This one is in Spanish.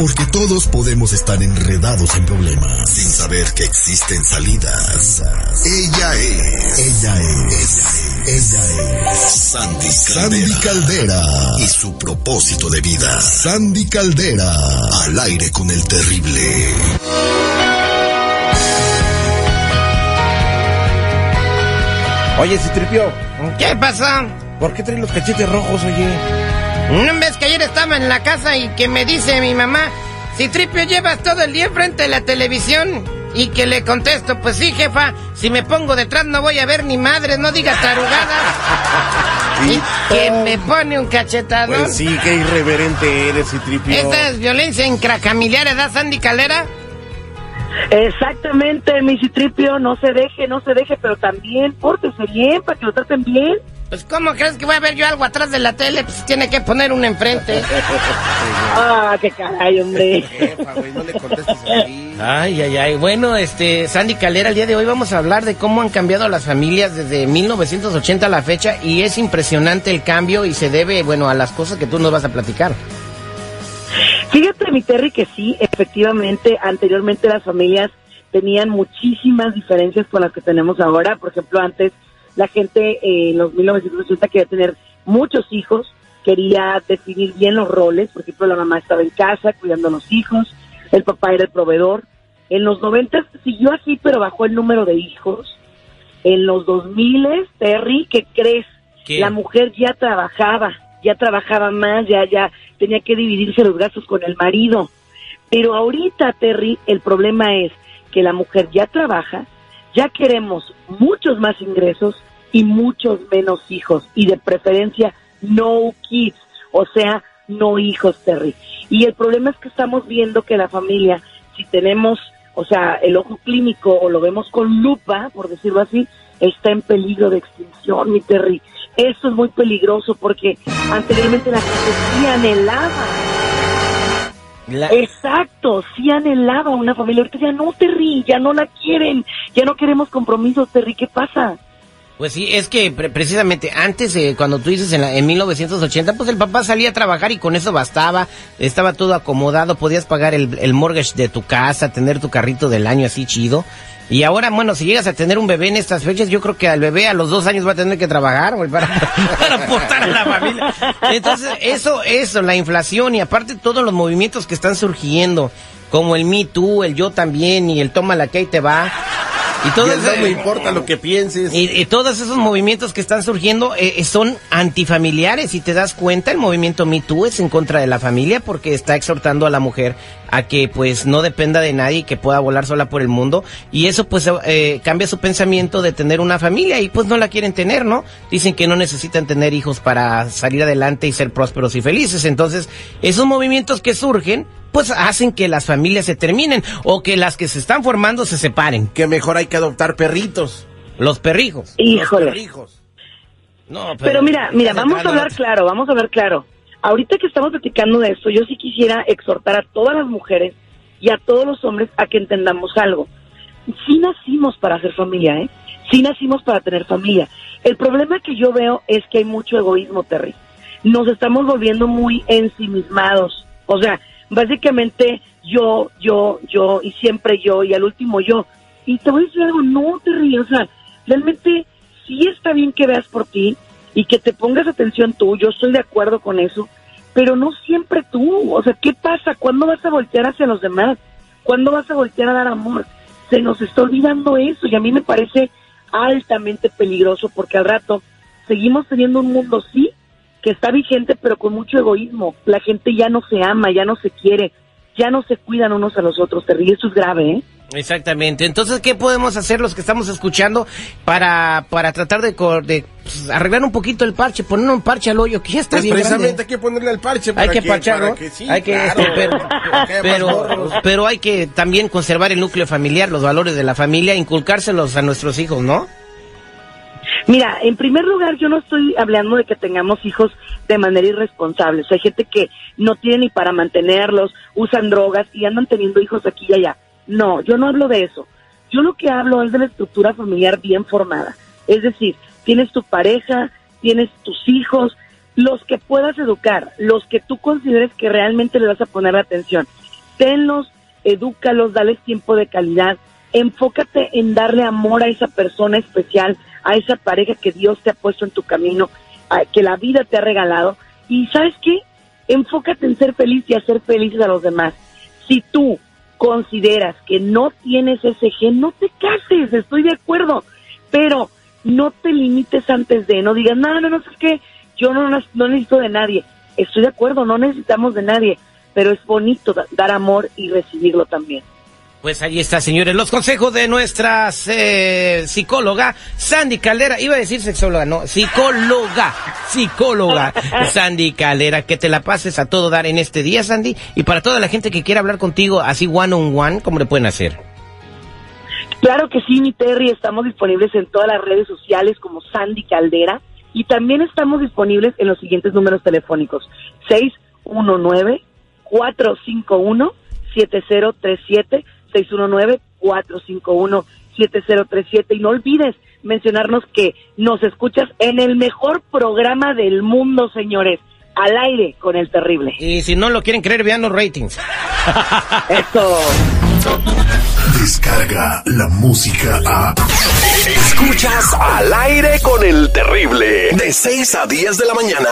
Porque todos podemos estar enredados en problemas sin saber que existen salidas. Ella es. Ella es. Ella es. Sandy Caldera. Sandy Caldera. Y su propósito de vida. Sandy Caldera. Al aire con el terrible. Oye, Citripio, ¿Qué pasa? ¿por qué traes los cachetes rojos, oye? ¿No ves ayer estaba en la casa y que me dice mi mamá, si Tripio llevas todo el día frente a la televisión? Y que le contesto, pues sí, jefa, si me pongo detrás no voy a ver ni madres, no digas tarugadas. y que me pone un cachetadón. Pues sí, qué irreverente eres, Citripio. ¿Esta es violencia intrafamiliar, edad Sandy Calera? Exactamente, mi citripio, no se deje, no se deje, pero también pórtese bien para que lo traten bien. Pues ¿cómo crees que voy a ver yo algo atrás de la tele? Pues tiene que poner uno enfrente. Ah, qué caray, hombre. Jefa, güey, no le contestes así. Ay, ay, ay. Bueno, este, Sandy Calera, el día de hoy vamos a hablar de cómo han cambiado las familias desde 1980 a la fecha y es impresionante el cambio y se debe, bueno, a las cosas que tú nos vas a platicar. Fíjate, mi Terry, que sí, efectivamente, anteriormente las familias tenían muchísimas diferencias con las que tenemos ahora. Por ejemplo, antes la gente eh, en los 1980 quería tener muchos hijos, quería definir bien los roles. Por ejemplo, la mamá estaba en casa cuidando a los hijos, el papá era el proveedor. En los 90 siguió así, pero bajó el número de hijos. En los 2000, Terry, ¿qué crees? ¿Qué? La mujer ya trabajaba, ya trabajaba más, ya, ya tenía que dividirse los gastos con el marido. Pero ahorita, Terry, el problema es que la mujer ya trabaja, ya queremos muchos más ingresos y muchos menos hijos, y de preferencia no kids, o sea, no hijos, Terry. Y el problema es que estamos viendo que la familia, si tenemos, o sea, el ojo clínico o lo vemos con lupa, por decirlo así, está en peligro de extinción, mi Terry. Esto es muy peligroso porque anteriormente la gente sí anhelaba La- Exacto, sí anhelaba una familia. Ahorita ya no, Terry, ya no la quieren. Ya no queremos compromisos, Terry. ¿Qué pasa? Pues sí, es que pre- precisamente antes, eh, cuando tú dices en, la- en 1980, pues el papá salía a trabajar y con eso bastaba, estaba todo acomodado, podías pagar el, el mortgage de tu casa, tener tu carrito del año así chido. Y ahora, bueno, si llegas a tener un bebé en estas fechas, yo creo que al bebé a los dos años va a tener que trabajar, güey, para, para aportar a la familia. Entonces, eso, eso, la inflación y aparte todos los movimientos que están surgiendo, como el Me Too, el Yo también y el Toma la que ahí te va. Y todo eso- no me importa lo que pienses. y, y todos esos movimientos que están surgiendo eh, eh, son antifamiliares. Si te das cuenta, el movimiento Me Too es en contra de la familia porque está exhortando a la mujer a que pues no dependa de nadie y que pueda volar sola por el mundo. Y eso pues eh, cambia su pensamiento de tener una familia y pues no la quieren tener, ¿no? Dicen que no necesitan tener hijos para salir adelante y ser prósperos y felices. Entonces, esos movimientos que surgen pues hacen que las familias se terminen o que las que se están formando se separen. Que mejor hay que adoptar perritos. Los perrijos. Híjole. Los perrijos. No, Pero mira, mira, vamos a hablar claro, vamos a hablar claro. Ahorita que estamos platicando de esto, yo sí quisiera exhortar a todas las mujeres y a todos los hombres a que entendamos algo. Sí nacimos para hacer familia, ¿eh? Sí nacimos para tener familia. El problema que yo veo es que hay mucho egoísmo, Terry. Nos estamos volviendo muy ensimismados. O sea, básicamente yo, yo, yo y siempre yo y al último yo. Y te voy a decir algo, no, Terry, o sea, realmente sí está bien que veas por ti y que te pongas atención tú, yo estoy de acuerdo con eso, pero no siempre tú. O sea, ¿qué pasa? ¿Cuándo vas a voltear hacia los demás? ¿Cuándo vas a voltear a dar amor? Se nos está olvidando eso y a mí me parece altamente peligroso porque al rato seguimos teniendo un mundo, sí, que está vigente, pero con mucho egoísmo. La gente ya no se ama, ya no se quiere, ya no se cuidan unos a los otros. Terry, eso es grave, ¿eh? Exactamente. Entonces, ¿qué podemos hacer los que estamos escuchando para, para tratar de, co- de, pues, arreglar un poquito el parche, poner un parche al hoyo que ya está Pues bien precisamente grande? hay que ponerle el parche. Hay para que parcharlo, que sí, hay que, claro, este, pero, pero hay que también conservar el núcleo familiar, los valores de la familia, inculcárselos a nuestros hijos, ¿no? Mira, en primer lugar, yo no estoy hablando de que tengamos hijos de manera irresponsable. O sea, hay gente que no tiene ni para mantenerlos, usan drogas y andan teniendo hijos aquí y allá. No, yo no hablo de eso. Yo lo que hablo es de la estructura familiar bien formada. Es decir, tienes tu pareja, tienes tus hijos, los que puedas educar, los que tú consideres que realmente le vas a poner atención. Tenlos, edúcalos, dales tiempo de calidad, enfócate en darle amor a esa persona especial, a esa pareja que Dios te ha puesto en tu camino, que la vida te ha regalado. Y sabes qué? Enfócate en ser feliz y hacer felices a los demás. Si tú consideras que no tienes ese gen, no te cases, estoy de acuerdo, pero no te limites antes de, no digas, no, no, no, es que yo no, no necesito de nadie. Estoy de acuerdo, no necesitamos de nadie, pero es bonito dar amor y recibirlo también. Pues ahí está, señores, los consejos de nuestra eh, psicóloga Sandy Caldera. Iba a decir sexóloga, no, psicóloga, psicóloga Sandy Caldera. Que te la pases a todo dar en este día, Sandy. Y para toda la gente que quiera hablar contigo así one on one, ¿cómo le pueden hacer? Claro que sí, mi Terry. Estamos disponibles en todas las redes sociales como Sandy Caldera. Y también estamos disponibles en los siguientes números telefónicos. 619 451 7037 619-451-7037. Y no olvides mencionarnos que nos escuchas en el mejor programa del mundo, señores. Al aire con el terrible. Y si no lo quieren creer, vean los ratings. Eso. Descarga la música a. Escuchas al aire con el terrible. De 6 a 10 de la mañana.